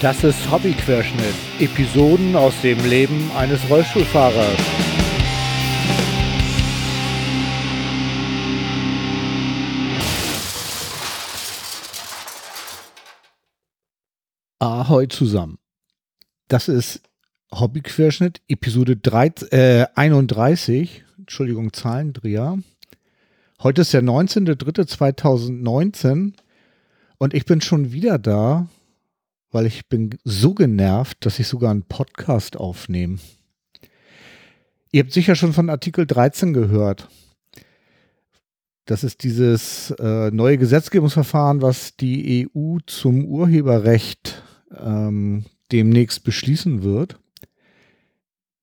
Das ist Hobbyquerschnitt. Episoden aus dem Leben eines Rollstuhlfahrers. Ahoi zusammen. Das ist Hobbyquerschnitt, Episode 3, äh, 31. Entschuldigung, Zahlendreher. Heute ist der 19.03.2019 und ich bin schon wieder da, weil ich bin so genervt, dass ich sogar einen Podcast aufnehme. Ihr habt sicher schon von Artikel 13 gehört. Das ist dieses äh, neue Gesetzgebungsverfahren, was die EU zum Urheberrecht ähm, demnächst beschließen wird.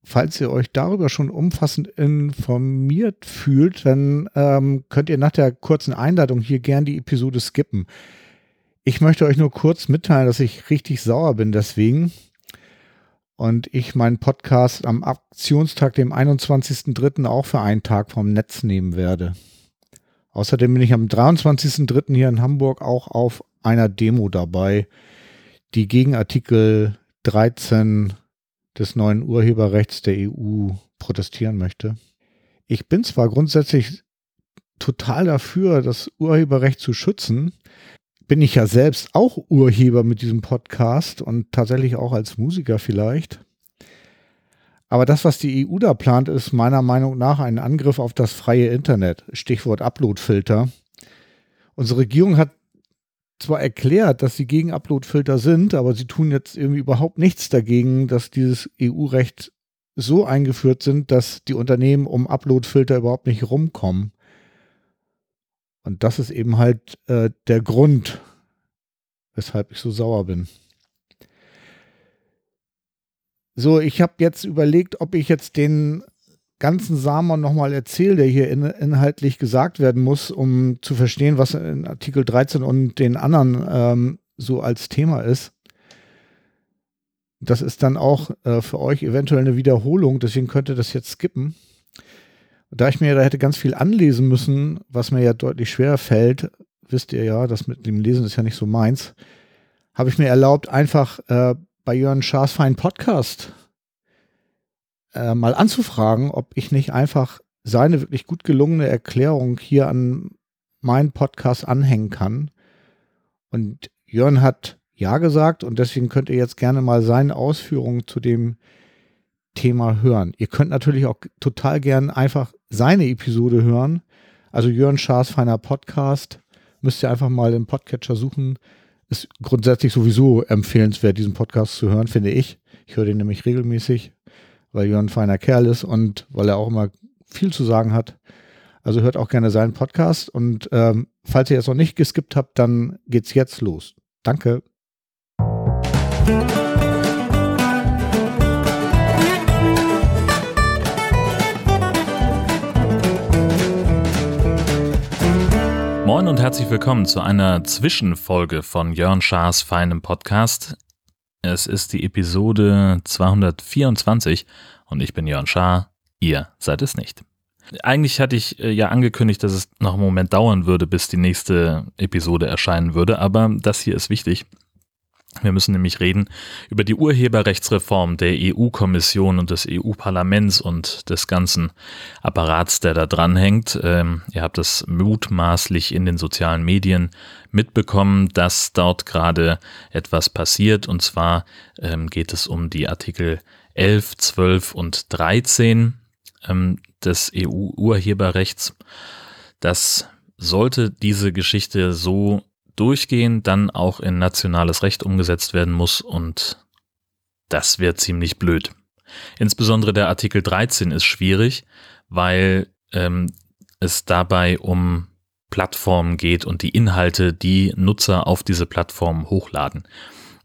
Falls ihr euch darüber schon umfassend informiert fühlt, dann ähm, könnt ihr nach der kurzen Einleitung hier gern die Episode skippen. Ich möchte euch nur kurz mitteilen, dass ich richtig sauer bin deswegen und ich meinen Podcast am Aktionstag, dem 21.03. auch für einen Tag vom Netz nehmen werde. Außerdem bin ich am 23.03. hier in Hamburg auch auf einer Demo dabei, die gegen Artikel 13 des neuen Urheberrechts der EU protestieren möchte. Ich bin zwar grundsätzlich total dafür, das Urheberrecht zu schützen, bin ich ja selbst auch Urheber mit diesem Podcast und tatsächlich auch als Musiker vielleicht. Aber das, was die EU da plant, ist meiner Meinung nach ein Angriff auf das freie Internet. Stichwort Uploadfilter. Unsere Regierung hat zwar erklärt, dass sie gegen Uploadfilter sind, aber sie tun jetzt irgendwie überhaupt nichts dagegen, dass dieses EU-Recht so eingeführt sind, dass die Unternehmen um Uploadfilter überhaupt nicht rumkommen. Und das ist eben halt äh, der Grund, weshalb ich so sauer bin. So, ich habe jetzt überlegt, ob ich jetzt den ganzen Samen nochmal erzähle, der hier in, inhaltlich gesagt werden muss, um zu verstehen, was in Artikel 13 und den anderen ähm, so als Thema ist. Das ist dann auch äh, für euch eventuell eine Wiederholung, deswegen könnt ihr das jetzt skippen. Da ich mir da hätte ganz viel anlesen müssen, was mir ja deutlich schwerer fällt, wisst ihr ja, das mit dem Lesen ist ja nicht so meins, habe ich mir erlaubt, einfach äh, bei Jörn Schaas feinen Podcast äh, mal anzufragen, ob ich nicht einfach seine wirklich gut gelungene Erklärung hier an meinen Podcast anhängen kann. Und Jörn hat ja gesagt und deswegen könnt ihr jetzt gerne mal seine Ausführungen zu dem Thema hören. Ihr könnt natürlich auch total gern einfach seine Episode hören. Also Jörn Schaas feiner Podcast. Müsst ihr einfach mal im Podcatcher suchen. Ist grundsätzlich sowieso empfehlenswert, diesen Podcast zu hören, finde ich. Ich höre den nämlich regelmäßig, weil Jörn ein feiner Kerl ist und weil er auch immer viel zu sagen hat. Also hört auch gerne seinen Podcast und ähm, falls ihr es noch nicht geskippt habt, dann geht's jetzt los. Danke. Moin und herzlich willkommen zu einer Zwischenfolge von Jörn Schaas feinem Podcast. Es ist die Episode 224 und ich bin Jörn Schaar, ihr seid es nicht. Eigentlich hatte ich äh, ja angekündigt, dass es noch einen Moment dauern würde, bis die nächste Episode erscheinen würde, aber das hier ist wichtig. Wir müssen nämlich reden über die Urheberrechtsreform der EU-Kommission und des EU-Parlaments und des ganzen Apparats, der da dranhängt. Ähm, ihr habt es mutmaßlich in den sozialen Medien mitbekommen, dass dort gerade etwas passiert. Und zwar ähm, geht es um die Artikel 11, 12 und 13 ähm, des EU-Urheberrechts. Das sollte diese Geschichte so durchgehen, dann auch in nationales Recht umgesetzt werden muss und das wäre ziemlich blöd. Insbesondere der Artikel 13 ist schwierig, weil ähm, es dabei um Plattformen geht und die Inhalte, die Nutzer auf diese Plattformen hochladen.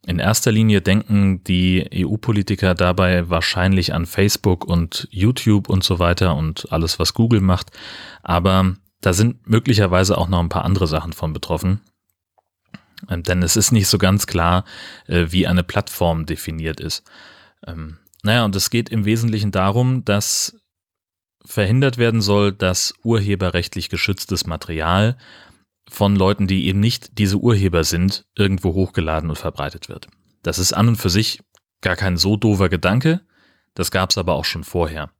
In erster Linie denken die EU-Politiker dabei wahrscheinlich an Facebook und YouTube und so weiter und alles, was Google macht. Aber da sind möglicherweise auch noch ein paar andere Sachen von betroffen. Ähm, denn es ist nicht so ganz klar, äh, wie eine Plattform definiert ist. Ähm, naja, und es geht im Wesentlichen darum, dass verhindert werden soll, dass urheberrechtlich geschütztes Material von Leuten, die eben nicht diese Urheber sind, irgendwo hochgeladen und verbreitet wird. Das ist an und für sich gar kein so doofer Gedanke, das gab es aber auch schon vorher.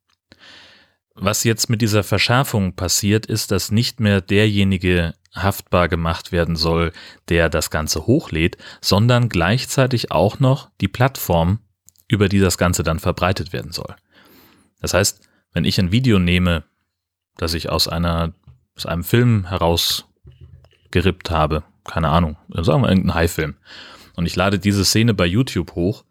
Was jetzt mit dieser Verschärfung passiert, ist, dass nicht mehr derjenige haftbar gemacht werden soll, der das Ganze hochlädt, sondern gleichzeitig auch noch die Plattform, über die das Ganze dann verbreitet werden soll. Das heißt, wenn ich ein Video nehme, das ich aus einer, aus einem Film herausgerippt habe, keine Ahnung, sagen wir irgendeinen High-Film, und ich lade diese Szene bei YouTube hoch,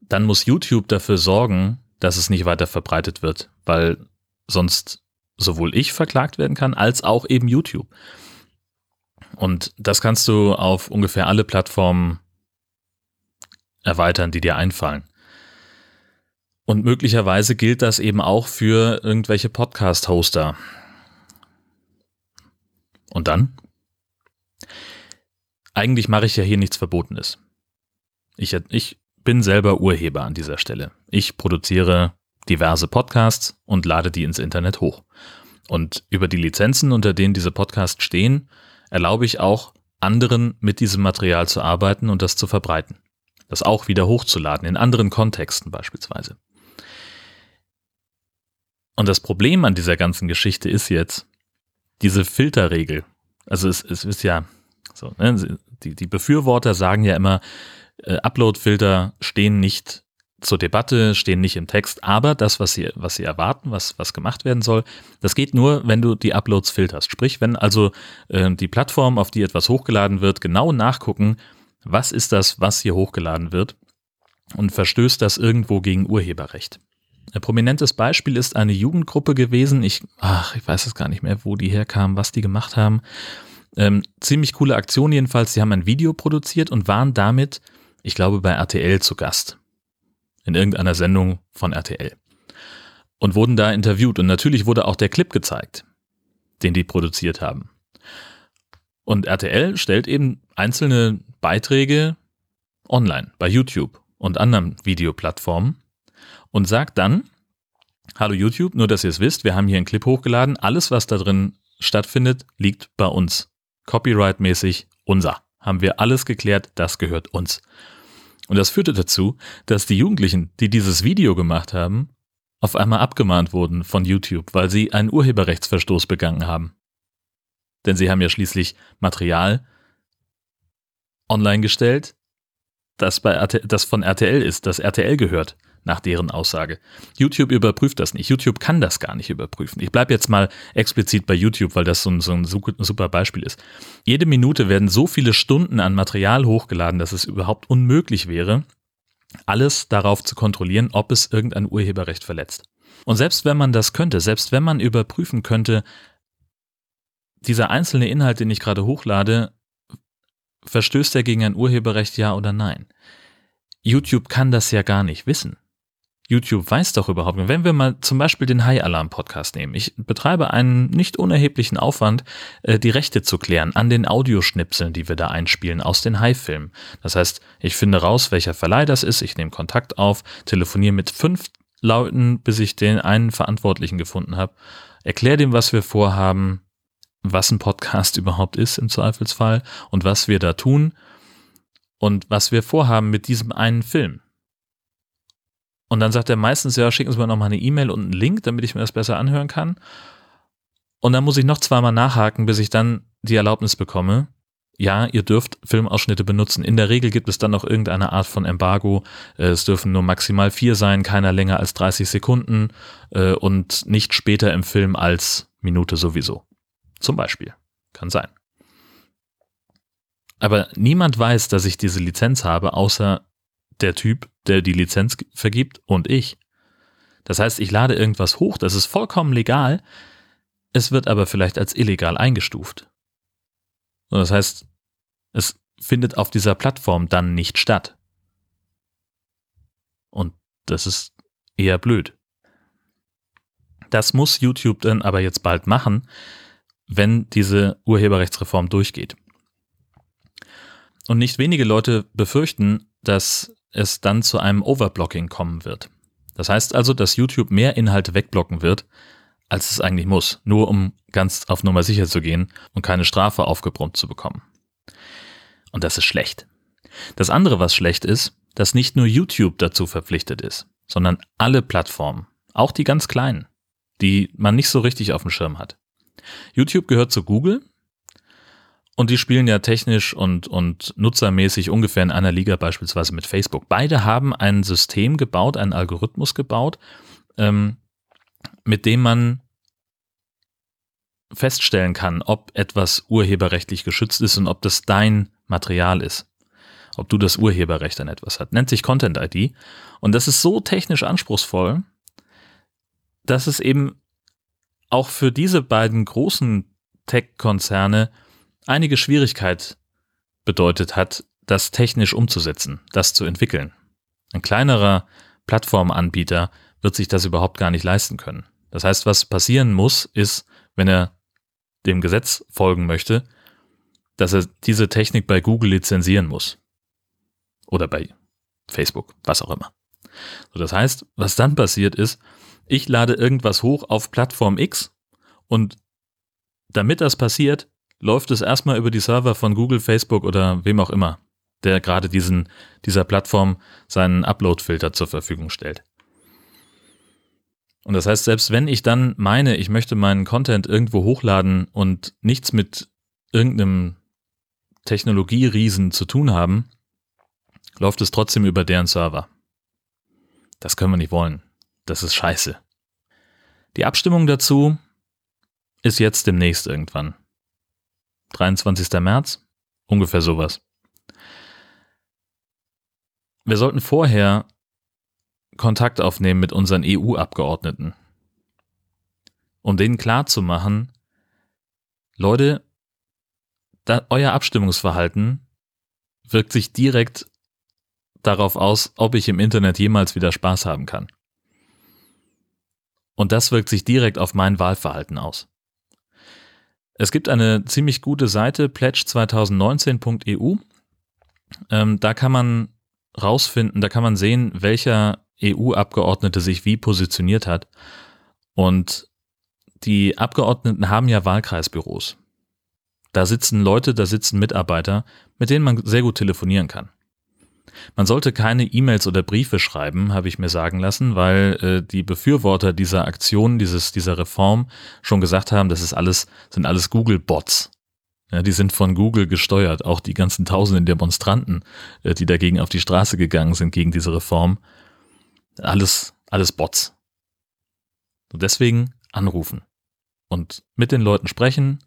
dann muss YouTube dafür sorgen, dass es nicht weiter verbreitet wird, weil sonst sowohl ich verklagt werden kann, als auch eben YouTube. Und das kannst du auf ungefähr alle Plattformen erweitern, die dir einfallen. Und möglicherweise gilt das eben auch für irgendwelche Podcast-Hoster. Und dann? Eigentlich mache ich ja hier nichts Verbotenes. Ich, ich bin selber Urheber an dieser Stelle. Ich produziere diverse Podcasts und lade die ins Internet hoch. Und über die Lizenzen, unter denen diese Podcasts stehen, erlaube ich auch anderen mit diesem Material zu arbeiten und das zu verbreiten. Das auch wieder hochzuladen, in anderen Kontexten beispielsweise. Und das Problem an dieser ganzen Geschichte ist jetzt diese Filterregel. Also es, es ist ja so, ne? die, die Befürworter sagen ja immer, äh, Upload-Filter stehen nicht zur Debatte, stehen nicht im Text, aber das, was sie, was sie erwarten, was, was gemacht werden soll, das geht nur, wenn du die Uploads filterst. Sprich, wenn also äh, die Plattform, auf die etwas hochgeladen wird, genau nachgucken, was ist das, was hier hochgeladen wird und verstößt das irgendwo gegen Urheberrecht. Ein prominentes Beispiel ist eine Jugendgruppe gewesen. Ich, ach, ich weiß es gar nicht mehr, wo die herkamen, was die gemacht haben. Ähm, ziemlich coole Aktion jedenfalls. Sie haben ein Video produziert und waren damit ich glaube, bei RTL zu Gast. In irgendeiner Sendung von RTL. Und wurden da interviewt. Und natürlich wurde auch der Clip gezeigt, den die produziert haben. Und RTL stellt eben einzelne Beiträge online bei YouTube und anderen Videoplattformen und sagt dann, hallo YouTube, nur dass ihr es wisst, wir haben hier einen Clip hochgeladen, alles was da drin stattfindet, liegt bei uns. Copyright-mäßig unser. Haben wir alles geklärt, das gehört uns. Und das führte dazu, dass die Jugendlichen, die dieses Video gemacht haben, auf einmal abgemahnt wurden von YouTube, weil sie einen Urheberrechtsverstoß begangen haben. Denn sie haben ja schließlich Material online gestellt, das, bei RTL, das von RTL ist, das RTL gehört nach deren Aussage. YouTube überprüft das nicht. YouTube kann das gar nicht überprüfen. Ich bleibe jetzt mal explizit bei YouTube, weil das so ein, so ein super Beispiel ist. Jede Minute werden so viele Stunden an Material hochgeladen, dass es überhaupt unmöglich wäre, alles darauf zu kontrollieren, ob es irgendein Urheberrecht verletzt. Und selbst wenn man das könnte, selbst wenn man überprüfen könnte, dieser einzelne Inhalt, den ich gerade hochlade, verstößt er gegen ein Urheberrecht, ja oder nein? YouTube kann das ja gar nicht wissen. YouTube weiß doch überhaupt nicht. Wenn wir mal zum Beispiel den High Alarm Podcast nehmen. Ich betreibe einen nicht unerheblichen Aufwand, äh, die Rechte zu klären an den Audioschnipseln, die wir da einspielen aus den High-Filmen. Das heißt, ich finde raus, welcher Verleih das ist, ich nehme Kontakt auf, telefoniere mit fünf Leuten, bis ich den einen Verantwortlichen gefunden habe, erkläre dem, was wir vorhaben, was ein Podcast überhaupt ist im Zweifelsfall und was wir da tun und was wir vorhaben mit diesem einen Film. Und dann sagt er meistens, ja, schicken Sie mir nochmal eine E-Mail und einen Link, damit ich mir das besser anhören kann. Und dann muss ich noch zweimal nachhaken, bis ich dann die Erlaubnis bekomme. Ja, ihr dürft Filmausschnitte benutzen. In der Regel gibt es dann noch irgendeine Art von Embargo. Äh, es dürfen nur maximal vier sein, keiner länger als 30 Sekunden äh, und nicht später im Film als Minute sowieso. Zum Beispiel. Kann sein. Aber niemand weiß, dass ich diese Lizenz habe, außer der Typ, der die Lizenz vergibt und ich. Das heißt, ich lade irgendwas hoch, das ist vollkommen legal, es wird aber vielleicht als illegal eingestuft. Und das heißt, es findet auf dieser Plattform dann nicht statt. Und das ist eher blöd. Das muss YouTube dann aber jetzt bald machen, wenn diese Urheberrechtsreform durchgeht. Und nicht wenige Leute befürchten, dass es dann zu einem Overblocking kommen wird. Das heißt also, dass YouTube mehr Inhalte wegblocken wird, als es eigentlich muss, nur um ganz auf Nummer sicher zu gehen und keine Strafe aufgebrummt zu bekommen. Und das ist schlecht. Das andere, was schlecht ist, dass nicht nur YouTube dazu verpflichtet ist, sondern alle Plattformen, auch die ganz kleinen, die man nicht so richtig auf dem Schirm hat. YouTube gehört zu Google und die spielen ja technisch und, und nutzermäßig ungefähr in einer Liga beispielsweise mit Facebook. Beide haben ein System gebaut, einen Algorithmus gebaut, ähm, mit dem man feststellen kann, ob etwas urheberrechtlich geschützt ist und ob das dein Material ist. Ob du das Urheberrecht an etwas hast. Nennt sich Content ID. Und das ist so technisch anspruchsvoll, dass es eben auch für diese beiden großen Tech-Konzerne einige Schwierigkeit bedeutet hat, das technisch umzusetzen, das zu entwickeln. Ein kleinerer Plattformanbieter wird sich das überhaupt gar nicht leisten können. Das heißt, was passieren muss, ist, wenn er dem Gesetz folgen möchte, dass er diese Technik bei Google lizenzieren muss. Oder bei Facebook, was auch immer. So, das heißt, was dann passiert ist, ich lade irgendwas hoch auf Plattform X und damit das passiert, läuft es erstmal über die Server von Google, Facebook oder wem auch immer, der gerade diesen, dieser Plattform seinen Upload-Filter zur Verfügung stellt. Und das heißt, selbst wenn ich dann meine, ich möchte meinen Content irgendwo hochladen und nichts mit irgendeinem Technologieriesen zu tun haben, läuft es trotzdem über deren Server. Das können wir nicht wollen. Das ist scheiße. Die Abstimmung dazu ist jetzt demnächst irgendwann. 23. März? Ungefähr sowas. Wir sollten vorher Kontakt aufnehmen mit unseren EU-Abgeordneten, um denen klarzumachen, Leute, euer Abstimmungsverhalten wirkt sich direkt darauf aus, ob ich im Internet jemals wieder Spaß haben kann. Und das wirkt sich direkt auf mein Wahlverhalten aus. Es gibt eine ziemlich gute Seite, pledge2019.eu. Ähm, da kann man rausfinden, da kann man sehen, welcher EU-Abgeordnete sich wie positioniert hat. Und die Abgeordneten haben ja Wahlkreisbüros. Da sitzen Leute, da sitzen Mitarbeiter, mit denen man sehr gut telefonieren kann. Man sollte keine E-Mails oder Briefe schreiben, habe ich mir sagen lassen, weil äh, die Befürworter dieser Aktion, dieses, dieser Reform schon gesagt haben, das ist alles, sind alles Google-Bots. Ja, die sind von Google gesteuert. Auch die ganzen tausenden Demonstranten, äh, die dagegen auf die Straße gegangen sind, gegen diese Reform. Alles, alles Bots. Und deswegen anrufen und mit den Leuten sprechen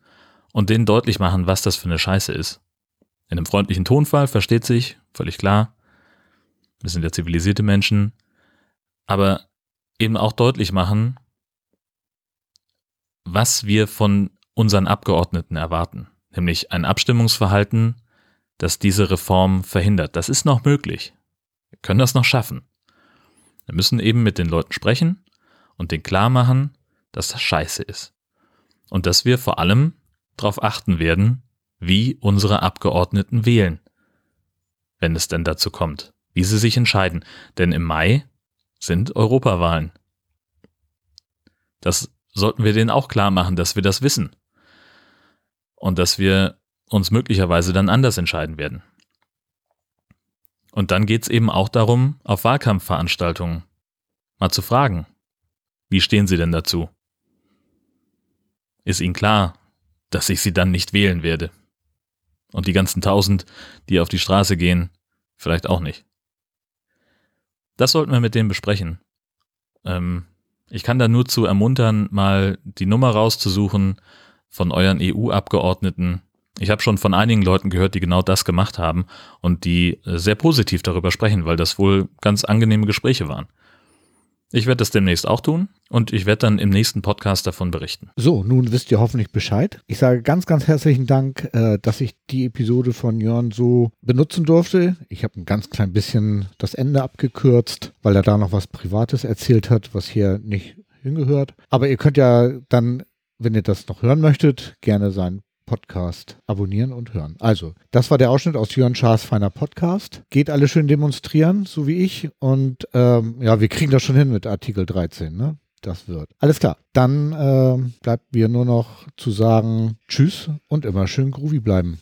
und denen deutlich machen, was das für eine Scheiße ist. In einem freundlichen Tonfall, versteht sich, völlig klar. Wir sind ja zivilisierte Menschen. Aber eben auch deutlich machen, was wir von unseren Abgeordneten erwarten. Nämlich ein Abstimmungsverhalten, das diese Reform verhindert. Das ist noch möglich. Wir können das noch schaffen. Wir müssen eben mit den Leuten sprechen und denen klar machen, dass das scheiße ist. Und dass wir vor allem darauf achten werden, wie unsere Abgeordneten wählen, wenn es denn dazu kommt, wie sie sich entscheiden. Denn im Mai sind Europawahlen. Das sollten wir denen auch klar machen, dass wir das wissen. Und dass wir uns möglicherweise dann anders entscheiden werden. Und dann geht es eben auch darum, auf Wahlkampfveranstaltungen mal zu fragen, wie stehen Sie denn dazu? Ist Ihnen klar, dass ich Sie dann nicht wählen werde? Und die ganzen tausend, die auf die Straße gehen, vielleicht auch nicht. Das sollten wir mit denen besprechen. Ähm, ich kann da nur zu ermuntern, mal die Nummer rauszusuchen von euren EU-Abgeordneten. Ich habe schon von einigen Leuten gehört, die genau das gemacht haben und die äh, sehr positiv darüber sprechen, weil das wohl ganz angenehme Gespräche waren. Ich werde das demnächst auch tun und ich werde dann im nächsten Podcast davon berichten. So, nun wisst ihr hoffentlich Bescheid. Ich sage ganz, ganz herzlichen Dank, äh, dass ich die Episode von Jörn so benutzen durfte. Ich habe ein ganz klein bisschen das Ende abgekürzt, weil er da noch was Privates erzählt hat, was hier nicht hingehört. Aber ihr könnt ja dann, wenn ihr das noch hören möchtet, gerne seinen Podcast abonnieren und hören. Also, das war der Ausschnitt aus Jörn Schaas feiner Podcast. Geht alle schön demonstrieren, so wie ich. Und ähm, ja, wir kriegen das schon hin mit Artikel 13, ne? Das wird. Alles klar. Dann äh, bleibt mir nur noch zu sagen Tschüss und immer schön groovy bleiben.